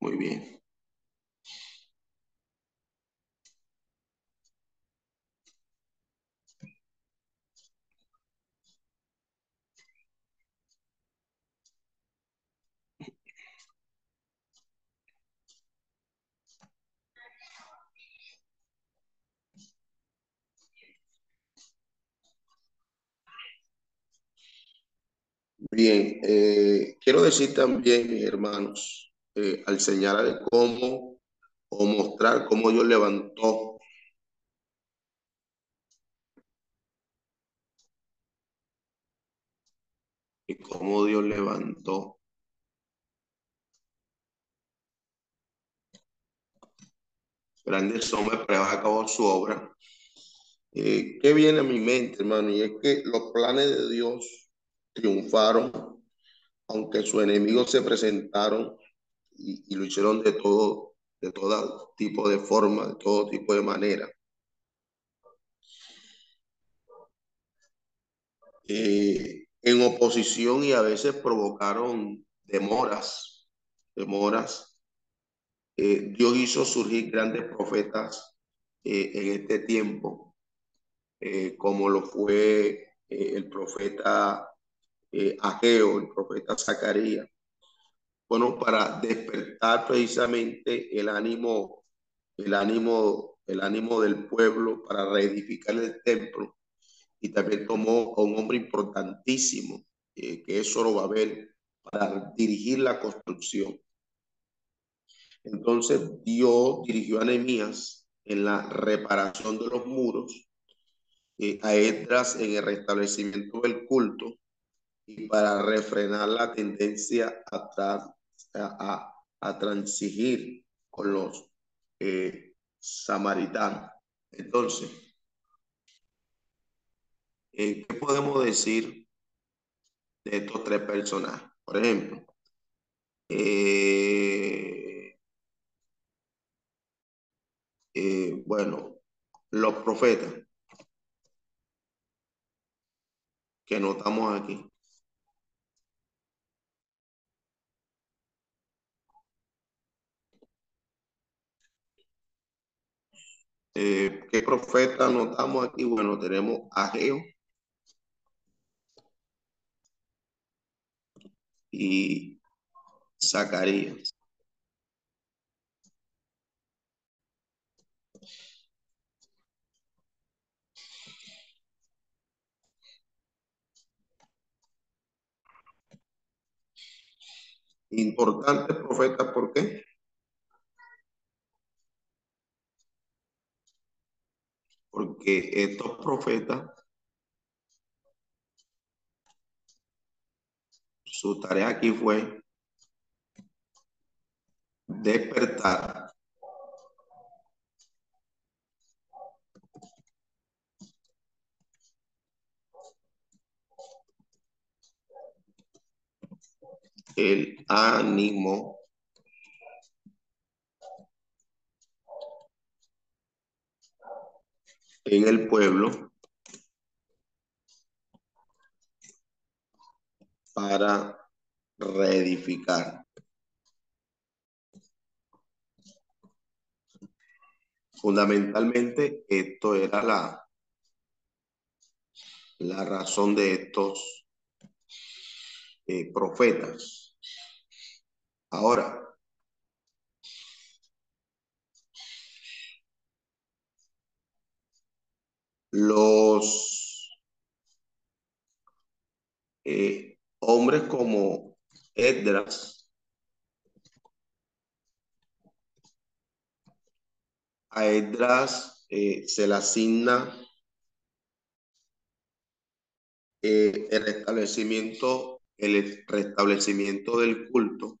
Muy bien. Eh, quiero decir también, hermanos, eh, al señalar cómo o mostrar cómo Dios levantó y cómo Dios levantó grandes hombres para llevar a cabo su obra. Eh, ¿Qué viene a mi mente, hermano? Y es que los planes de Dios triunfaron, aunque sus enemigos se presentaron y, lo hicieron de todo, de todo tipo de forma, de todo tipo de manera. Eh, en oposición y a veces provocaron demoras demoras, eh, Dios hizo surgir grandes profetas eh, en este tiempo, como lo fue el profeta Ageo, el profeta Zacarías. Bueno, para despertar precisamente el ánimo, el ánimo, el ánimo del pueblo para reedificar el templo. Y también tomó a un hombre importantísimo, que es Zorobabel, para dirigir la construcción. Entonces Dios dirigió a Nehemías en la reparación de los muros, eh, a Edras en el restablecimiento del culto y para refrenar la tendencia a, a, a transigir con los eh, samaritanos. Entonces, eh, ¿qué podemos decir de estos tres personajes? Por ejemplo, eh, eh, bueno, los profetas que notamos aquí. Eh, ¿Qué profeta notamos aquí? Bueno, tenemos a Geo y Zacarías. Importante profeta, ¿por qué? Porque estos profetas, su tarea aquí fue despertar el ánimo en el pueblo para reedificar. Fundamentalmente, esto era la, la razón de estos eh, profetas. Ahora, los eh, hombres como Edras, a Edras eh, se le asigna eh, el restablecimiento, el restablecimiento del culto.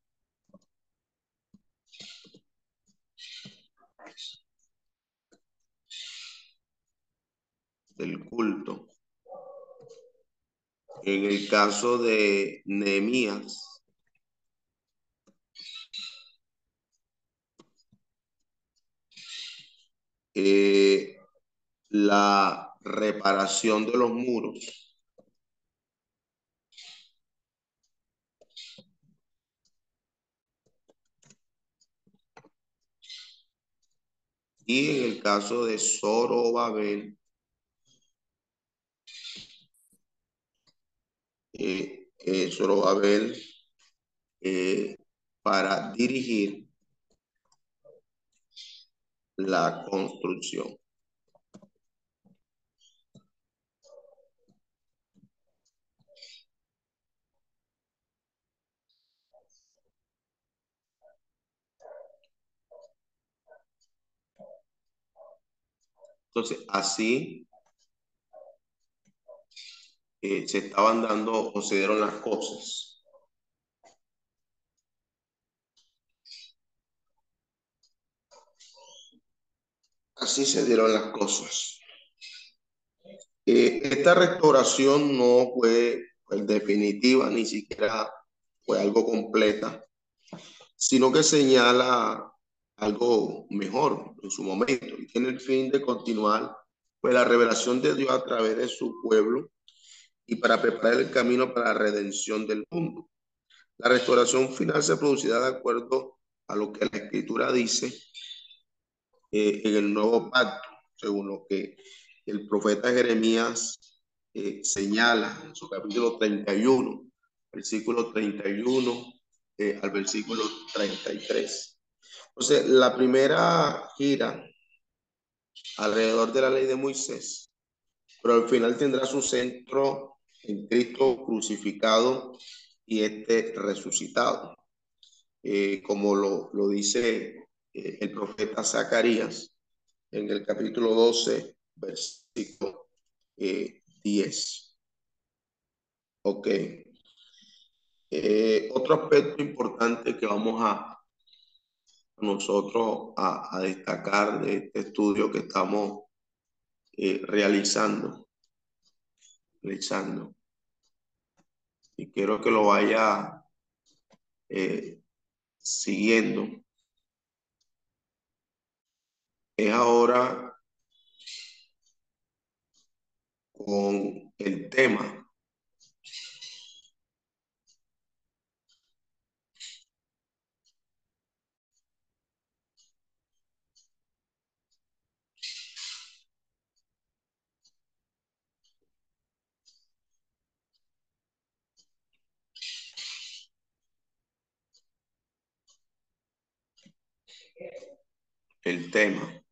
Del culto. En el caso de Nehemías, Eh, la reparación de los muros. Y en el caso de Zorobabel, eh, eh, Zorobabel eh, para dirigir la construcción. Entonces, así eh, se estaban dando o se dieron las cosas. Así se dieron las cosas. Eh, esta restauración no fue pues, definitiva, ni siquiera fue algo completa, sino que señala algo mejor en su momento y tiene el fin de continuar pues, la revelación de Dios a través de su pueblo y para preparar el camino para la redención del mundo. La restauración final se producirá de acuerdo a lo que la escritura dice eh, en el nuevo pacto, según lo que el profeta Jeremías eh, señala en su capítulo 31, versículo 31 eh, al versículo 33. Entonces, la primera gira alrededor de la ley de Moisés, pero al final tendrá su centro en Cristo crucificado y este resucitado. Eh, como lo, lo dice eh, el profeta Zacarías en el capítulo 12, versículo 10. Ok. Eh, otro aspecto importante que vamos a nosotros a, destacar de este estudio que estamos eh, realizando, realizando. Y quiero que lo vaya eh, siguiendo. Es ahora con el tema el tema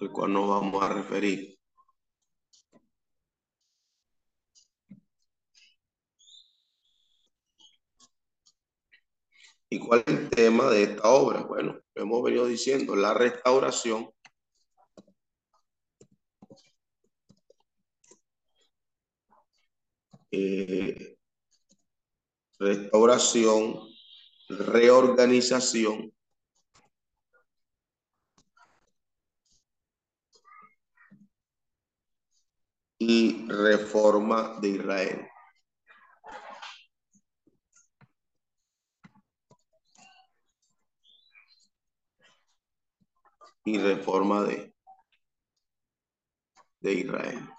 al cual nos vamos a referir. ¿Y cuál es el tema de esta obra? Bueno, hemos venido diciendo, la restauración eh, restauración, reorganización y reforma de Israel. Y reforma de, de Israel.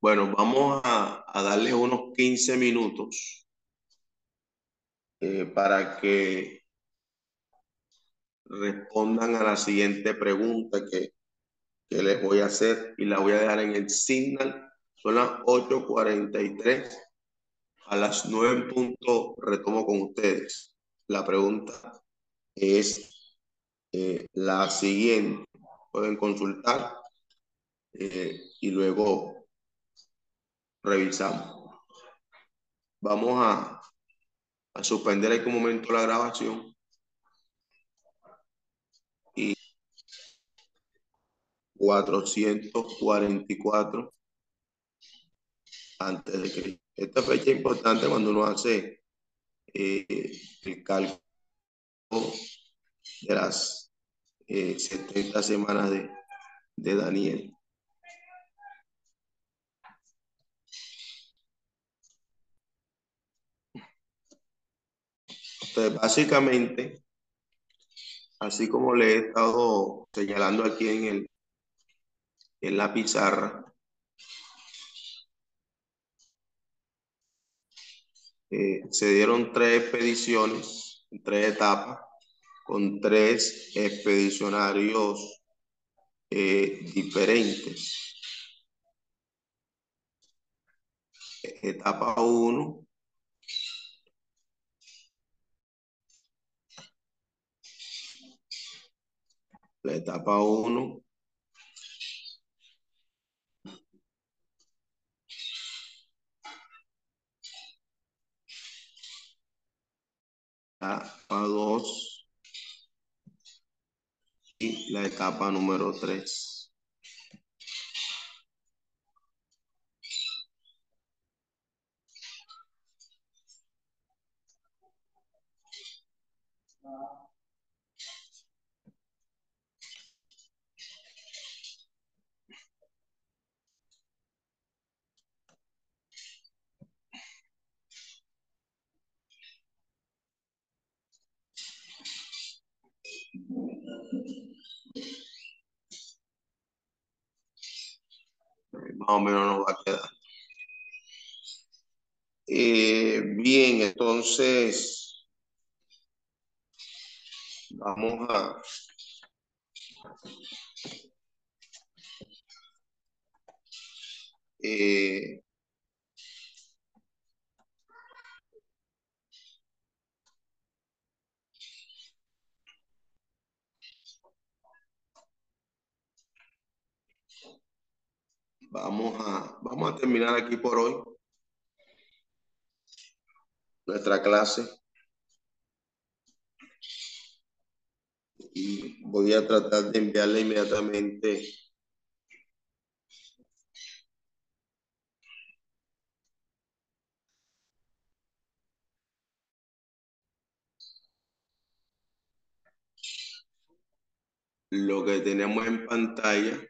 Bueno, vamos a, a darle unos 15 minutos eh, para que respondan a la siguiente pregunta que, les voy a hacer y la voy a dejar en el signal. Son las 8.43. A las 9 en punto retomo con ustedes. La pregunta es eh, la siguiente. Pueden consultar eh, y luego revisamos. Vamos a, a suspender en un momento la grabación. Y 444 antes de que esta fecha es importante cuando uno hace eh, el cálculo de las eh, 70 semanas de Daniel. Entonces, básicamente, así como le he estado señalando aquí en, el, en la pizarra, eh, se dieron tres expediciones, tres etapas, con tres expedicionarios eh, diferentes. Etapa 1, la etapa 1. La etapa 2 y la etapa número 3. más o menos nos va a quedar. Eh, bien, entonces vamos a eh, vamos a vamos a terminar aquí por hoy nuestra clase. Y voy a tratar de enviarle inmediatamente lo que tenemos en pantalla.